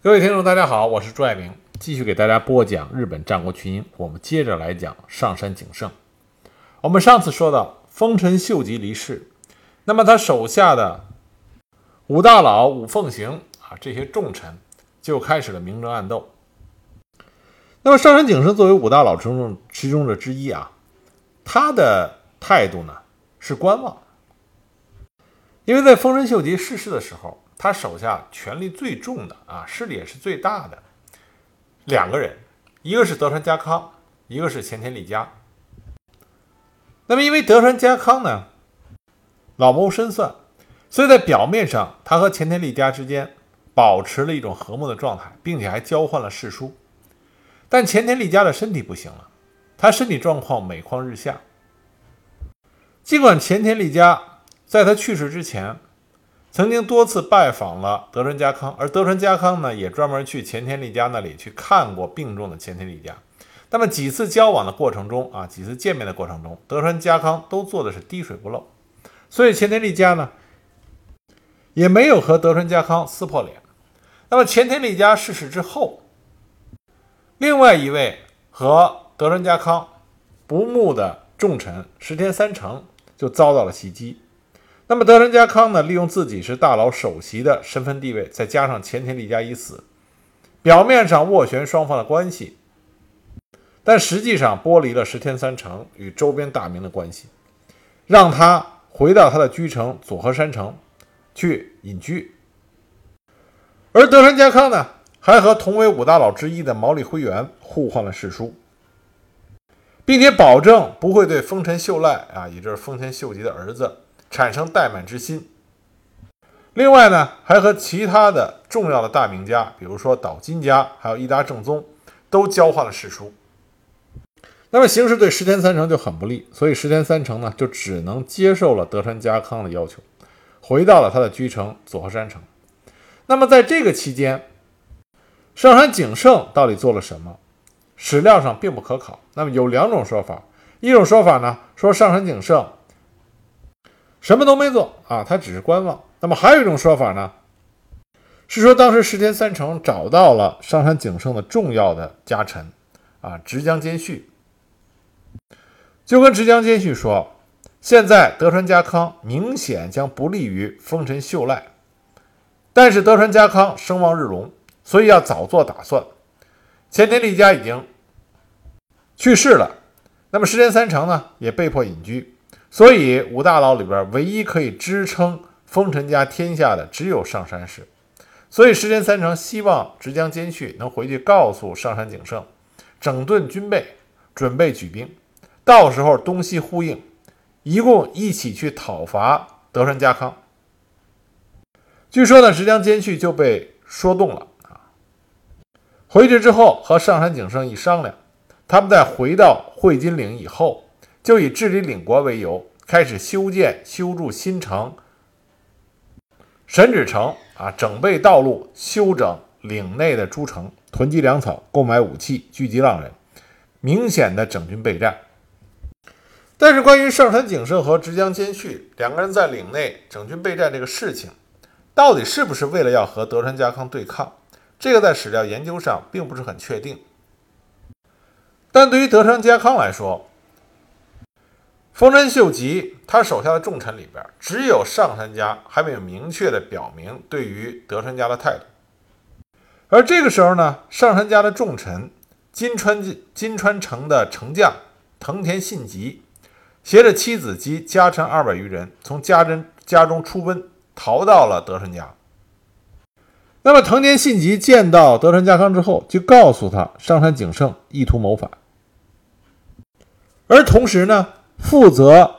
各位听众，大家好，我是朱爱明，继续给大家播讲日本战国群英。我们接着来讲上杉景胜。我们上次说到丰臣秀吉离世，那么他手下的五大佬、五奉行啊这些重臣就开始了明争暗斗。那么上杉景胜作为五大佬之中其中的之一啊，他的态度呢是观望，因为在丰臣秀吉逝世的时候。他手下权力最重的啊，势力也是最大的两个人，一个是德川家康，一个是前田利家。那么，因为德川家康呢老谋深算，所以在表面上他和前田利家之间保持了一种和睦的状态，并且还交换了世书。但前田利家的身体不行了，他身体状况每况日下。尽管前田利家在他去世之前。曾经多次拜访了德川家康，而德川家康呢，也专门去前田利家那里去看过病重的前田利家。那么几次交往的过程中啊，几次见面的过程中，德川家康都做的是滴水不漏，所以前田利家呢，也没有和德川家康撕破脸。那么前田利家逝世之后，另外一位和德川家康不睦的重臣石田三成就遭到了袭击。那么德川家康呢，利用自己是大佬首席的身份地位，再加上前田利家已死，表面上斡旋双方的关系，但实际上剥离了石田三成与周边大名的关系，让他回到他的居城佐贺山城去隐居。而德川家康呢，还和同为五大佬之一的毛利辉元互换了誓书，并且保证不会对丰臣秀赖啊，也就是丰臣秀吉的儿子。产生怠慢之心。另外呢，还和其他的重要的大名家，比如说岛津家，还有伊达正宗，都交换了史书。那么形势对石田三成就很不利，所以石田三成呢，就只能接受了德川家康的要求，回到了他的居城佐贺山城。那么在这个期间，上杉景胜到底做了什么？史料上并不可考。那么有两种说法，一种说法呢，说上杉景胜。什么都没做啊，他只是观望。那么还有一种说法呢，是说当时石田三成找到了上杉景胜的重要的家臣啊，直江兼续，就跟直江兼续说，现在德川家康明显将不利于丰臣秀赖，但是德川家康声望日隆，所以要早做打算。前田利家已经去世了，那么石田三成呢，也被迫隐居。所以五大佬里边唯一可以支撑丰臣家天下的只有上杉氏，所以石田三成希望直江兼续能回去告诉上杉景胜，整顿军备，准备举兵，到时候东西呼应，一共一起去讨伐德川家康。据说呢，直江兼续就被说动了啊，回去之后和上杉景胜一商量，他们在回到会津岭以后。就以治理领国为由，开始修建、修筑新城神指城啊，整备道路，修整岭内的诸城，囤积粮草，购买武器，聚集浪人，明显的整军备战。但是，关于上杉景胜和直江兼续两个人在岭内整军备战这个事情，到底是不是为了要和德川家康对抗，这个在史料研究上并不是很确定。但对于德川家康来说，丰臣秀吉他手下的重臣里边，只有上杉家还没有明确的表明对于德川家的态度。而这个时候呢，上杉家的重臣金川金川城的城将藤田信吉，携着妻子及家臣二百余人，从家珍家中出奔，逃到了德川家。那么藤田信吉见到德川家康之后，就告诉他上杉景胜意图谋反，而同时呢。负责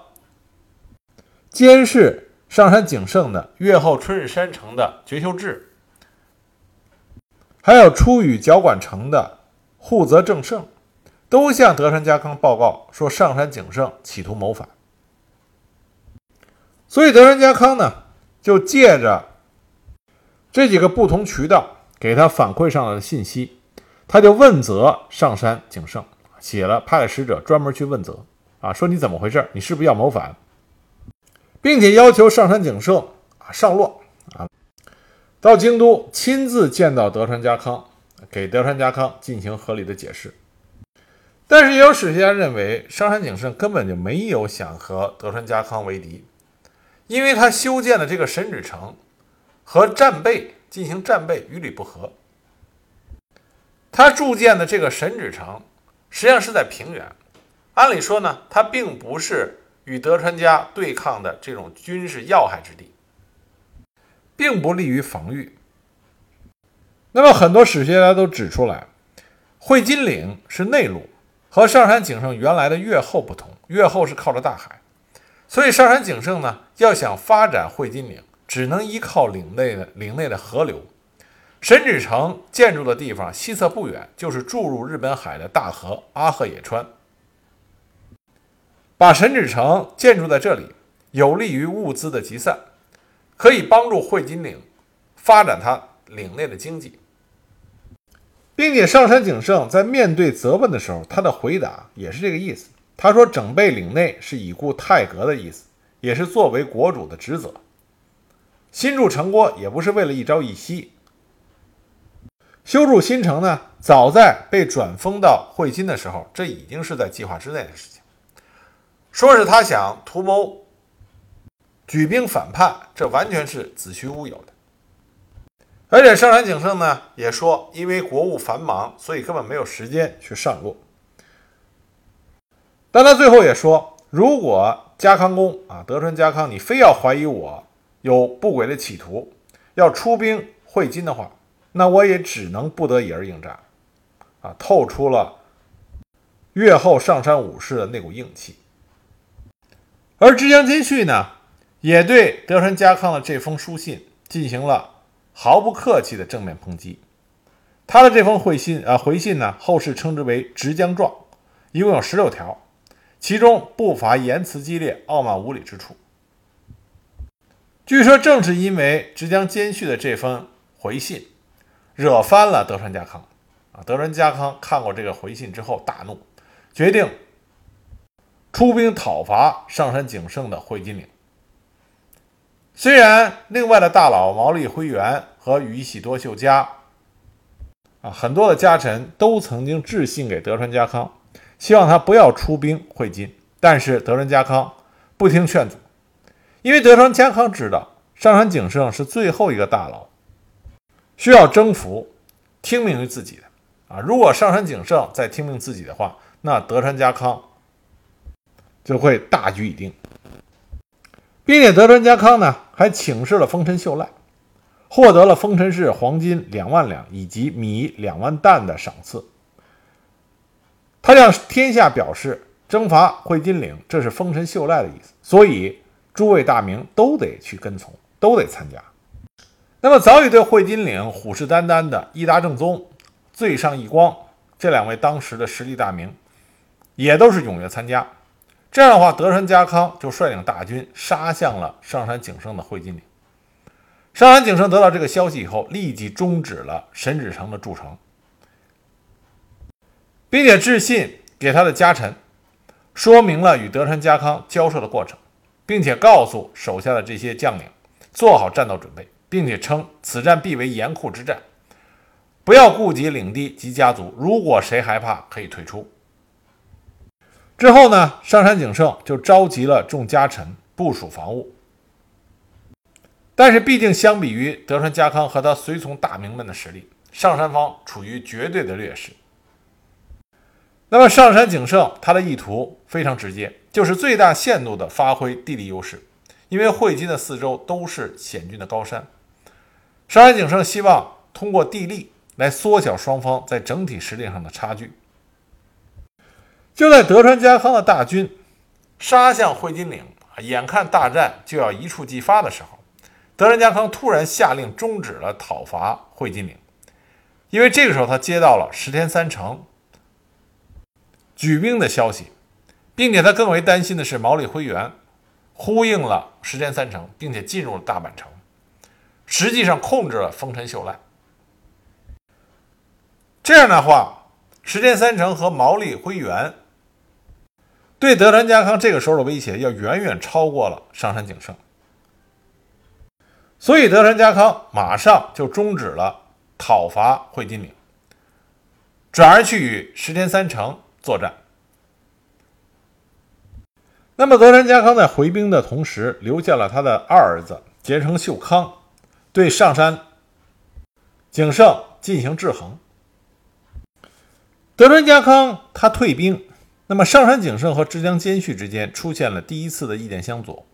监视上杉景胜的越后春日山城的绝秀志，还有出羽角管城的户泽正胜，都向德川家康报告说上杉景胜企图谋反。所以德川家康呢，就借着这几个不同渠道给他反馈上来的信息，他就问责上杉景胜，写了派使者专门去问责。啊，说你怎么回事？你是不是要谋反？并且要求上杉景胜啊上洛啊。到京都亲自见到德川家康，给德川家康进行合理的解释。但是也有史学家认为，上杉景胜根本就没有想和德川家康为敌，因为他修建的这个神指城和战备进行战备与理不合。他筑建的这个神指城实际上是在平原，按理说呢，它并不是与德川家对抗的这种军事要害之地，并不利于防御。那么很多史学家都指出来，会津岭是内陆。和上山景胜原来的越后不同，越后是靠着大海，所以上山景胜呢要想发展会津岭，只能依靠岭内的岭内的河流。神指城建筑的地方西侧不远就是注入日本海的大河阿贺野川，把神指城建筑在这里，有利于物资的集散，可以帮助汇金岭发展它岭内的经济。并且上山景胜在面对责问的时候，他的回答也是这个意思。他说：“整备岭内是以固太阁的意思，也是作为国主的职责。新筑城郭也不是为了一朝一夕。修筑新城呢，早在被转封到汇金的时候，这已经是在计划之内的事情。说是他想图谋举兵反叛，这完全是子虚乌有的。”而且上杉景胜呢也说，因为国务繁忙，所以根本没有时间去上路。但他最后也说，如果家康公啊，德川家康，你非要怀疑我有不轨的企图，要出兵会津的话，那我也只能不得已而应战。啊，透出了越后上山武士的那股硬气。而织江金绪呢，也对德川家康的这封书信进行了。毫不客气的正面抨击，他的这封回信啊回信呢，后世称之为《直江状》，一共有十六条，其中不乏言辞激烈、傲慢无礼之处。据说正是因为直江兼续的这封回信，惹翻了德川家康啊。德川家康看过这个回信之后大怒，决定出兵讨伐上山景胜的会津领。虽然另外的大佬毛利辉元和宇喜多秀家啊，很多的家臣都曾经致信给德川家康，希望他不要出兵会津，但是德川家康不听劝阻，因为德川家康知道上杉景胜是最后一个大佬，需要征服，听命于自己的啊。如果上杉景胜再听命自己的话，那德川家康就会大局已定。并且德川家康呢，还请示了丰臣秀赖，获得了丰臣氏黄金两万两以及米两万担的赏赐。他向天下表示，征伐会津岭，这是丰臣秀赖的意思，所以诸位大名都得去跟从，都得参加。那么早已对会津岭虎视眈眈的伊达正宗、最上义光这两位当时的实力大名，也都是踊跃参加。这样的话，德川家康就率领大军杀向了上杉景胜的会津岭。上杉景胜得到这个消息以后，立即终止了神指城的筑城，并且致信给他的家臣，说明了与德川家康交涉的过程，并且告诉手下的这些将领做好战斗准备，并且称此战必为严酷之战，不要顾及领地及家族，如果谁害怕，可以退出。之后呢，上杉景胜就召集了众家臣部署防务。但是，毕竟相比于德川家康和他随从大名们的实力，上杉方处于绝对的劣势。那么，上杉景胜他的意图非常直接，就是最大限度地发挥地理优势。因为会津的四周都是险峻的高山，上杉景胜希望通过地利来缩小双方在整体实力上的差距。就在德川家康的大军杀向会津岭，眼看大战就要一触即发的时候，德川家康突然下令终止了讨伐会津岭，因为这个时候他接到了石田三成举兵的消息，并且他更为担心的是毛利辉元呼应了石田三成，并且进入了大阪城，实际上控制了丰臣秀赖。这样的话，石田三成和毛利辉元。对德川家康这个时候的威胁要远远超过了上杉景胜，所以德川家康马上就终止了讨伐会津岭，转而去与石田三成作战。那么德川家康在回兵的同时，留下了他的二儿子结城秀康，对上杉景胜进行制衡。德川家康他退兵，那么上杉景胜和直江兼续之间出现了第一次的意见相左。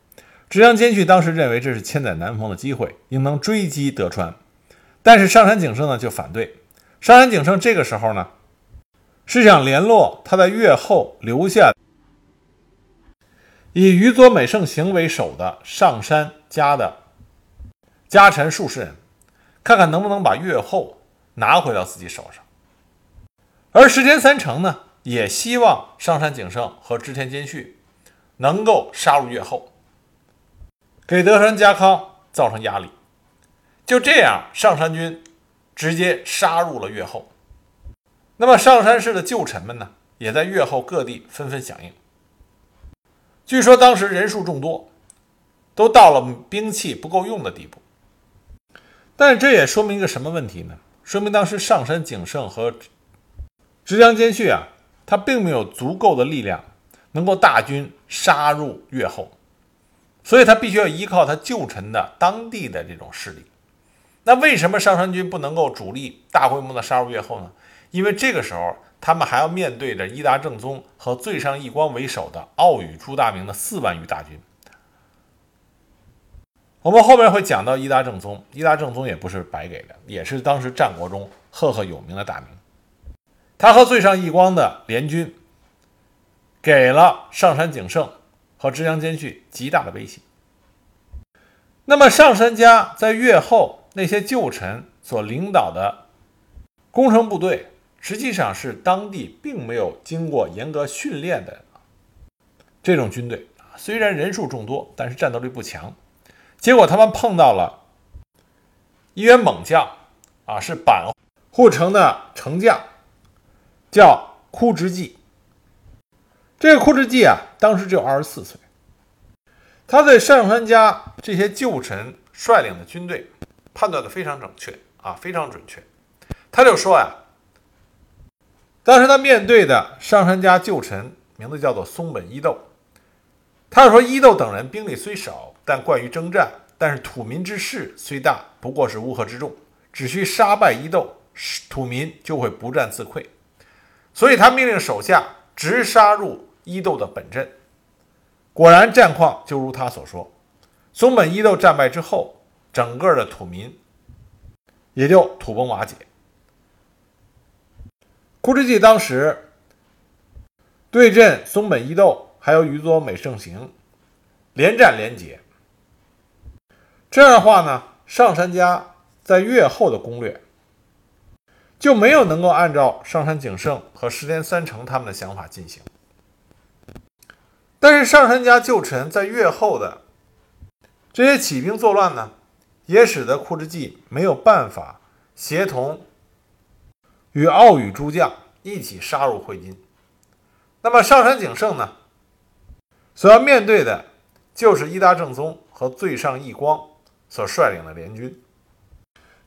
直江兼续当时认为这是千载难逢的机会，应当追击德川，但是上杉景胜呢就反对。上杉景胜这个时候呢是想联络他在越后留下以宇佐美胜行为首的上山家的家臣数十人，看看能不能把越后拿回到自己手上。而石田三成呢也希望上山景胜和织田兼续能够杀入越后。给德川家康造成压力，就这样，上山军直接杀入了越后。那么上山氏的旧臣们呢，也在越后各地纷纷响应。据说当时人数众多，都到了兵器不够用的地步。但这也说明一个什么问题呢？说明当时上山景胜和直江兼续啊，他并没有足够的力量能够大军杀入越后。所以他必须要依靠他旧臣的当地的这种势力。那为什么上山军不能够主力大规模的杀入越后呢？因为这个时候他们还要面对着伊达正宗和最上义光为首的奥羽朱大明的四万余大军。我们后面会讲到伊达正宗，伊达正宗也不是白给的，也是当时战国中赫赫有名的大名。他和最上义光的联军给了上山景胜。和直江兼续极大的威胁。那么上杉家在越后那些旧臣所领导的攻城部队，实际上是当地并没有经过严格训练的这种军队，虽然人数众多，但是战斗力不强。结果他们碰到了一员猛将啊，是板护城的城将，叫枯直纪。这个枯直纪啊，当时只有二十四岁。他对上杉家这些旧臣率领的军队判断的非常准确啊，非常准确。他就说呀，当时他面对的上杉家旧臣名字叫做松本伊豆，他说伊豆等人兵力虽少，但惯于征战，但是土民之势虽大，不过是乌合之众，只需杀败伊豆，土民就会不战自溃。所以他命令手下直杀入。伊豆的本阵，果然战况就如他所说。松本伊豆战败之后，整个的土民也就土崩瓦解。枯之纪当时对阵松本伊豆，还有宇佐美胜行，连战连捷。这样的话呢，上杉家在越后的攻略就没有能够按照上杉景胜和石田三成他们的想法进行。但是上杉家旧臣在越后的这些起兵作乱呢，也使得库之纪没有办法协同与奥羽诸将一起杀入会津。那么上杉景胜呢，所要面对的就是伊达正宗和最上义光所率领的联军。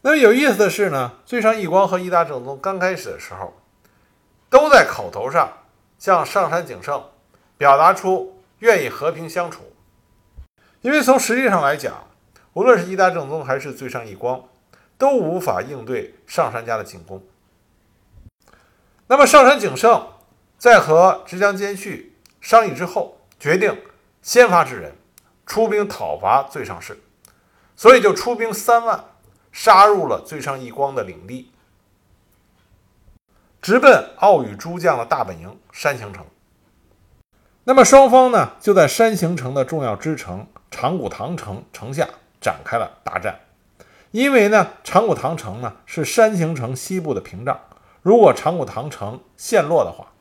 那么有意思的是呢，最上义光和伊达正宗刚开始的时候，都在口头上向上杉景胜。表达出愿意和平相处，因为从实际上来讲，无论是伊达正宗还是最上义光，都无法应对上杉家的进攻。那么上杉景胜在和直江兼续商议之后，决定先发制人，出兵讨伐最上氏，所以就出兵三万，杀入了最上义光的领地，直奔奥羽诸将的大本营山形城。那么双方呢，就在山形城的重要支城长谷堂城城下展开了大战。因为呢，长谷堂城呢是山形城西部的屏障，如果长谷堂城陷落的话，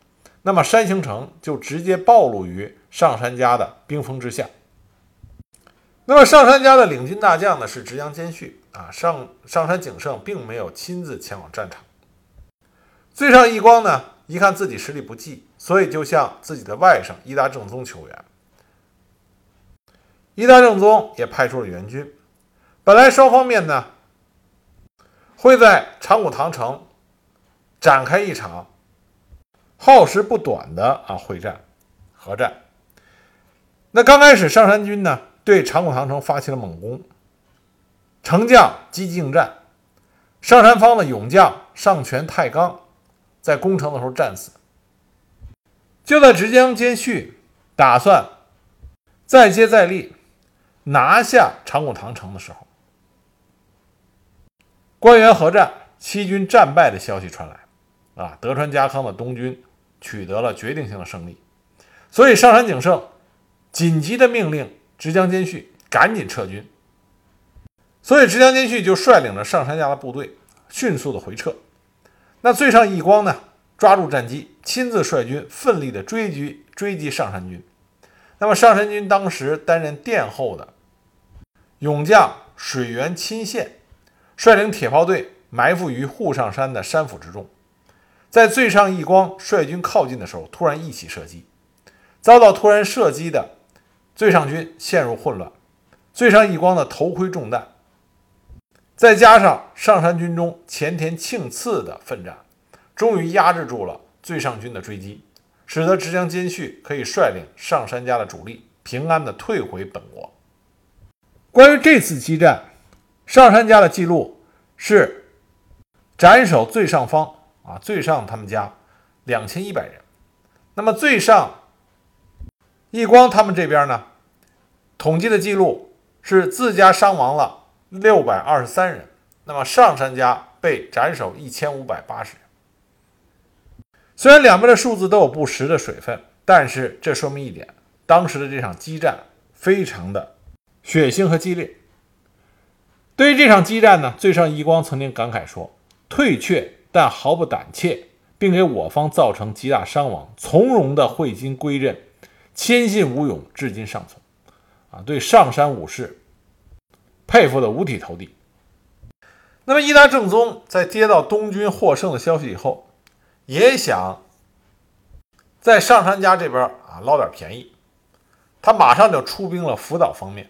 那么山形城就直接暴露于上杉家的兵锋之下。那么上杉家的领军大将呢是直江兼续啊，上上杉景胜并没有亲自前往战场。最上义光呢？一看自己实力不济，所以就向自己的外甥伊达正宗求援。伊达正宗也派出了援军，本来双方面呢会在长谷堂城展开一场耗时不短的啊会战合战。那刚开始上山军呢对长谷堂城发起了猛攻，城将积极应战，上山方的勇将上泉太纲在攻城的时候战死。就在直江兼续打算再接再厉拿下长谷堂城的时候，关原合战，七军战败的消息传来，啊，德川家康的东军取得了决定性的胜利，所以上杉景胜紧急的命令直江兼续赶紧撤军，所以直江兼续就率领着上杉家的部队迅速的回撤，那最上义光呢？抓住战机，亲自率军奋力的追击追击上山军。那么上山军当时担任殿后的勇将水原亲宪，率领铁炮队埋伏于户上山的山腹之中。在最上义光率军靠近的时候，突然一起射击，遭到突然射击的最上军陷入混乱。最上义光的头盔中弹，再加上上山军中前田庆次的奋战。终于压制住了最上军的追击，使得直江兼续可以率领上杉家的主力平安的退回本国。关于这次激战，上杉家的记录是斩首最上方啊，最上他们家两千一百人。那么最上义光他们这边呢，统计的记录是自家伤亡了六百二十三人，那么上杉家被斩首一千五百八十人。虽然两边的数字都有不实的水分，但是这说明一点：当时的这场激战非常的血腥和激烈。对于这场激战呢，最上义光曾经感慨说：“退却，但毫不胆怯，并给我方造成极大伤亡，从容的汇金归阵，谦信无勇，至今尚存。”啊，对上山武士佩服的五体投地。那么伊达正宗在接到东军获胜的消息以后，也想在上杉家这边啊捞点便宜，他马上就出兵了福岛方面，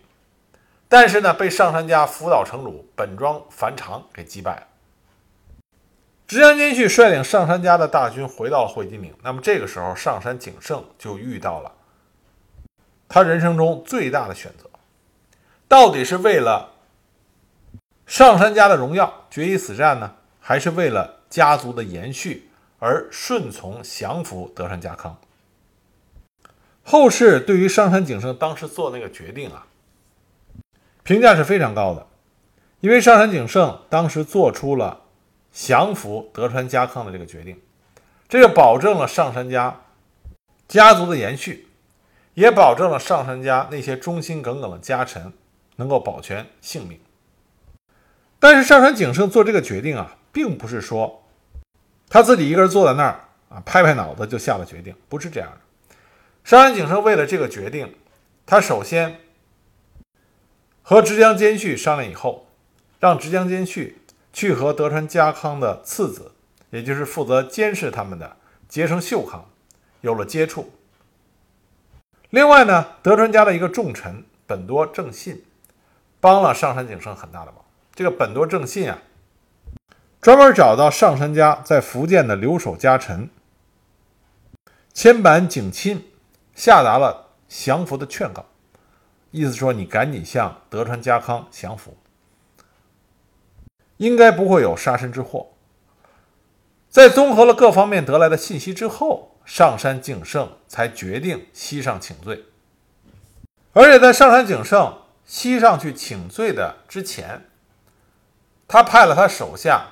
但是呢，被上杉家福岛城主本庄繁长给击败了。直江兼续率领上杉家的大军回到了会津岭，那么这个时候上杉景胜就遇到了他人生中最大的选择，到底是为了上杉家的荣耀决一死战呢，还是为了家族的延续？而顺从降服德川家康。后世对于上杉景胜当时做那个决定啊，评价是非常高的，因为上杉景胜当时做出了降服德川家康的这个决定，这就保证了上杉家家族的延续，也保证了上杉家那些忠心耿耿的家臣能够保全性命。但是上杉景胜做这个决定啊，并不是说。他自己一个人坐在那儿啊，拍拍脑子就下了决定，不是这样的。上杉景胜为了这个决定，他首先和直江兼续商量以后，让直江兼续去和德川家康的次子，也就是负责监视他们的结城秀康有了接触。另外呢，德川家的一个重臣本多正信帮了上杉景胜很大的忙。这个本多正信啊。专门找到上杉家在福建的留守家臣千板景亲，下达了降服的劝告，意思说你赶紧向德川家康降服，应该不会有杀身之祸。在综合了各方面得来的信息之后，上杉景胜才决定西上请罪。而且在上杉景胜西上去请罪的之前，他派了他手下。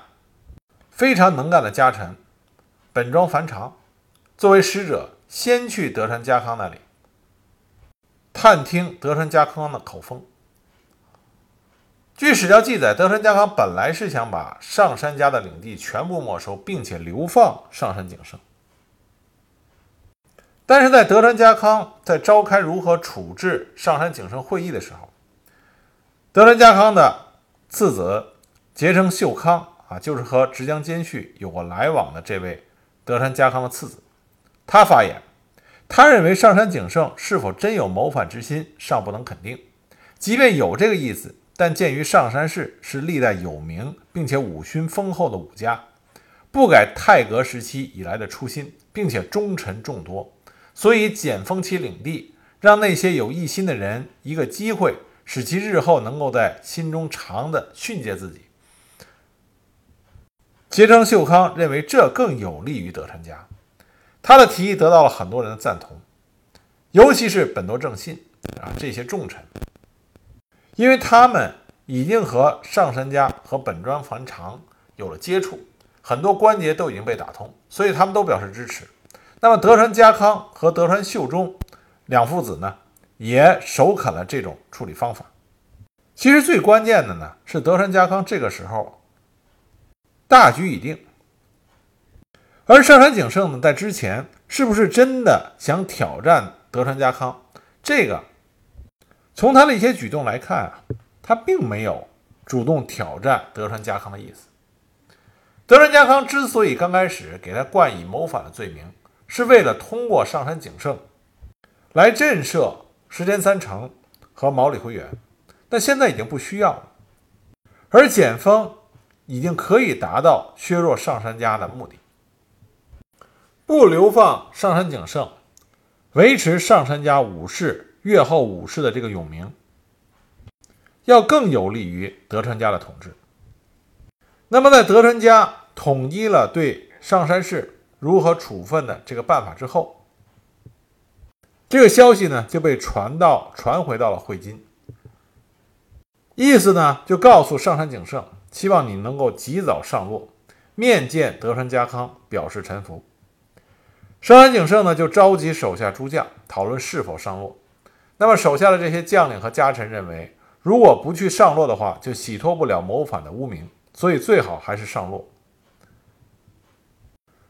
非常能干的家臣本庄繁长作为使者，先去德川家康那里探听德川家康的口风。据史料记载，德川家康本来是想把上杉家的领地全部没收，并且流放上杉景胜。但是在德川家康在召开如何处置上杉景胜会议的时候，德川家康的次子结成秀康。啊，就是和直江兼续有过来往的这位德川家康的次子，他发言，他认为上杉景胜是否真有谋反之心尚不能肯定，即便有这个意思，但鉴于上杉氏是历代有名并且武勋丰厚的武家，不改太阁时期以来的初心，并且忠臣众多，所以减封其领地，让那些有异心的人一个机会，使其日后能够在心中常的训诫自己。结成秀康认为这更有利于德川家，他的提议得到了很多人的赞同，尤其是本多正信啊这些重臣。因为他们已经和上杉家和本庄繁长有了接触，很多关节都已经被打通，所以他们都表示支持。那么德川家康和德川秀忠两父子呢，也首肯了这种处理方法。其实最关键的呢，是德川家康这个时候大局已定，而上杉景胜呢，在之前是不是真的想挑战德川家康，这个？从他的一些举动来看啊，他并没有主动挑战德川家康的意思。德川家康之所以刚开始给他冠以谋反的罪名，是为了通过上杉景胜来震慑石田三成和毛利辉元，但现在已经不需要了，而减封已经可以达到削弱上杉家的目的，不流放上杉景胜，维持上杉家武士。越后武士的这个永名，要更有利于德川家的统治。那么，在德川家统一了对上山氏如何处分的这个办法之后，这个消息呢就被传到传回到了会津，意思呢就告诉上杉景胜，希望你能够及早上洛，面见德川家康，表示臣服。上杉景胜呢就召集手下诸将讨论是否上洛。那么手下的这些将领和家臣认为，如果不去上洛的话，就洗脱不了谋反的污名，所以最好还是上洛。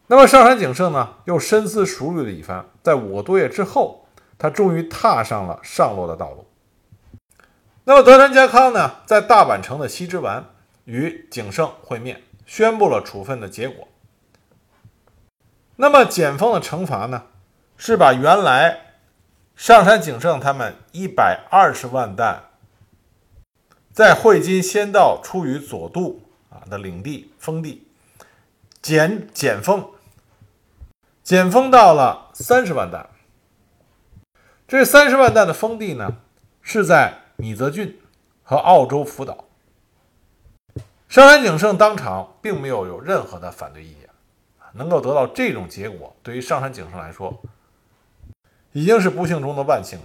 那么上杉景胜呢，又深思熟虑了一番，在五个多月之后，他终于踏上了上洛的道路。那么德川家康呢，在大阪城的西之丸与景胜会面，宣布了处分的结果。那么减封的惩罚呢，是把原来。上山景胜他们一百二十万担，在会津仙道出于佐渡啊的领地封地减减封，减封到了三十万担。这三十万担的封地呢，是在米泽郡和澳洲福岛。上山景胜当场并没有有任何的反对意见，能够得到这种结果，对于上山景胜来说。已经是不幸中的万幸了。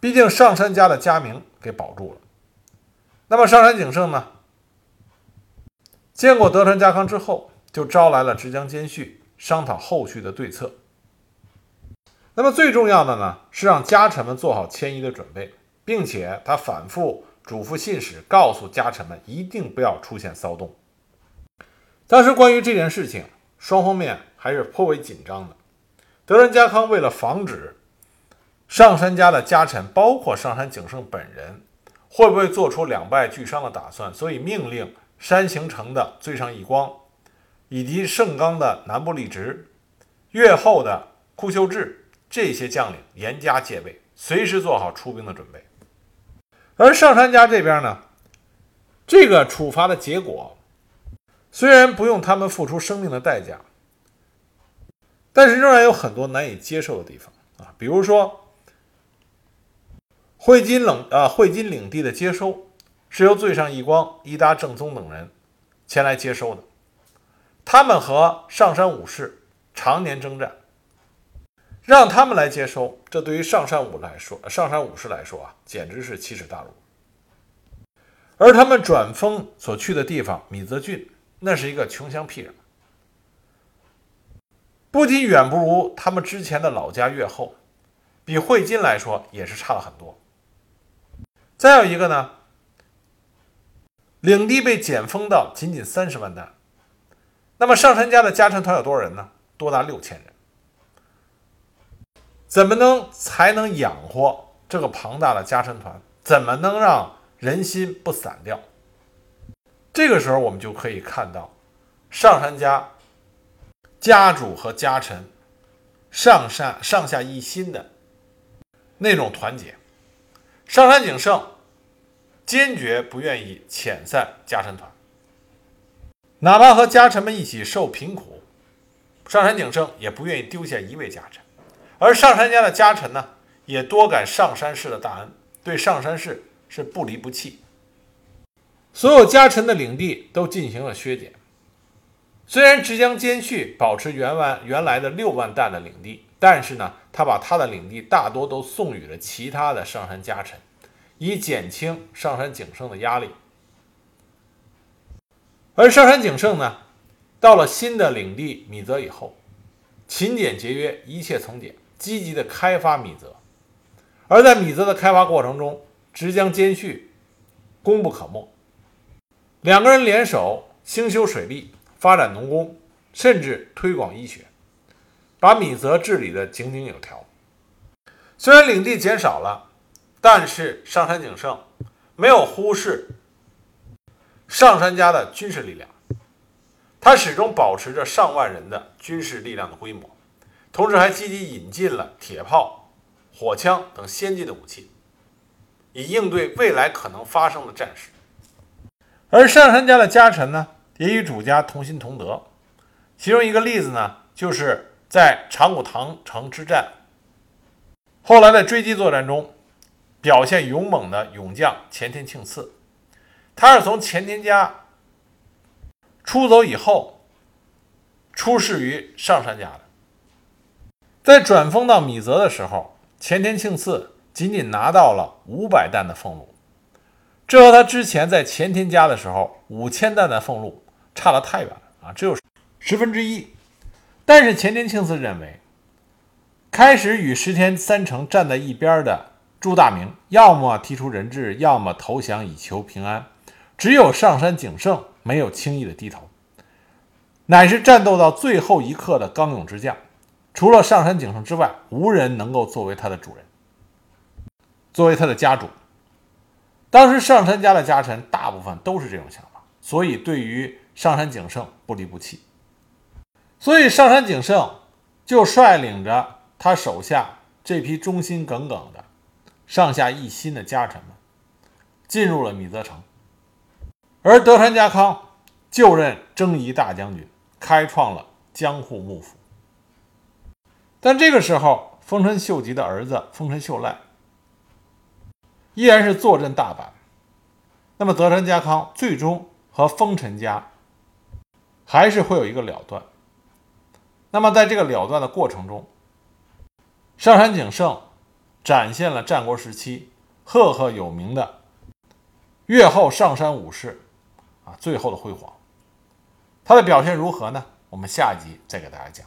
毕竟上杉家的家名给保住了。那么上杉景胜呢？见过德川家康之后，就招来了直江兼续，商讨后续的对策。那么最重要的呢，是让家臣们做好迁移的准备，并且他反复嘱咐信使，告诉家臣们一定不要出现骚动。当时关于这件事情，双方面还是颇为紧张的。德川家康为了防止上杉家的家臣，包括上杉景胜本人，会不会做出两败俱伤的打算，所以命令山形城的最上义光，以及盛冈的南部利直、越后的库秀智这些将领严加戒备，随时做好出兵的准备。而上杉家这边呢，这个处罚的结果，虽然不用他们付出生命的代价。但是仍然有很多难以接受的地方啊，比如说，会津冷啊，会津领地的接收是由最上义光、伊达正宗等人前来接收的，他们和上山武士常年征战，让他们来接收，这对于上山武来说，上山武士来说啊，简直是奇耻大辱。而他们转封所去的地方米泽郡，那是一个穷乡僻壤。不仅远不如他们之前的老家越后，比汇金来说也是差了很多。再有一个呢，领地被减封到仅仅三十万担，那么上山家的家臣团有多少人呢？多达六千人，怎么能才能养活这个庞大的家臣团？怎么能让人心不散掉？这个时候我们就可以看到上杉家。家主和家臣上山上下一心的那种团结。上山景胜坚决不愿意遣散家臣团，哪怕和家臣们一起受贫苦，上山景胜也不愿意丢下一位家臣。而上山家的家臣呢，也多感上山氏的大恩，对上山氏是不离不弃。所有家臣的领地都进行了削减。虽然直江兼续保持原万原来的六万担的领地，但是呢，他把他的领地大多都送予了其他的上山家臣，以减轻上山景胜的压力。而上山景胜呢，到了新的领地米泽以后，勤俭节约，一切从简，积极的开发米泽。而在米泽的开发过程中，直江兼续功不可没，两个人联手兴修水利。发展农工，甚至推广医学，把米泽治理得井井有条。虽然领地减少了，但是上山景胜没有忽视上山家的军事力量，他始终保持着上万人的军事力量的规模，同时还积极引进了铁炮、火枪等先进的武器，以应对未来可能发生的战事。而上杉家的家臣呢？也与主家同心同德，其中一个例子呢，就是在长谷堂城之战，后来的追击作战中，表现勇猛的勇将前田庆次，他是从前田家出走以后，出仕于上杉家的，在转封到米泽的时候，前田庆次仅仅拿到了五百担的俸禄，这和他之前在前田家的时候五千担的俸禄。差得太远了啊，只有十分之一。但是前田庆次认为，开始与石田三成站在一边的朱大明，要么提出人质，要么投降以求平安。只有上山景胜没有轻易的低头，乃是战斗到最后一刻的刚勇之将。除了上山景胜之外，无人能够作为他的主人，作为他的家主。当时上山家的家臣大部分都是这种想法，所以对于。上山景胜不离不弃，所以上山景胜就率领着他手下这批忠心耿耿的、上下一心的家臣们，进入了米泽城。而德川家康就任征夷大将军，开创了江户幕府。但这个时候，丰臣秀吉的儿子丰臣秀赖依然是坐镇大阪。那么，德川家康最终和丰臣家。还是会有一个了断。那么，在这个了断的过程中，上杉景胜展现了战国时期赫赫有名的越后上山武士啊最后的辉煌。他的表现如何呢？我们下集再给大家讲。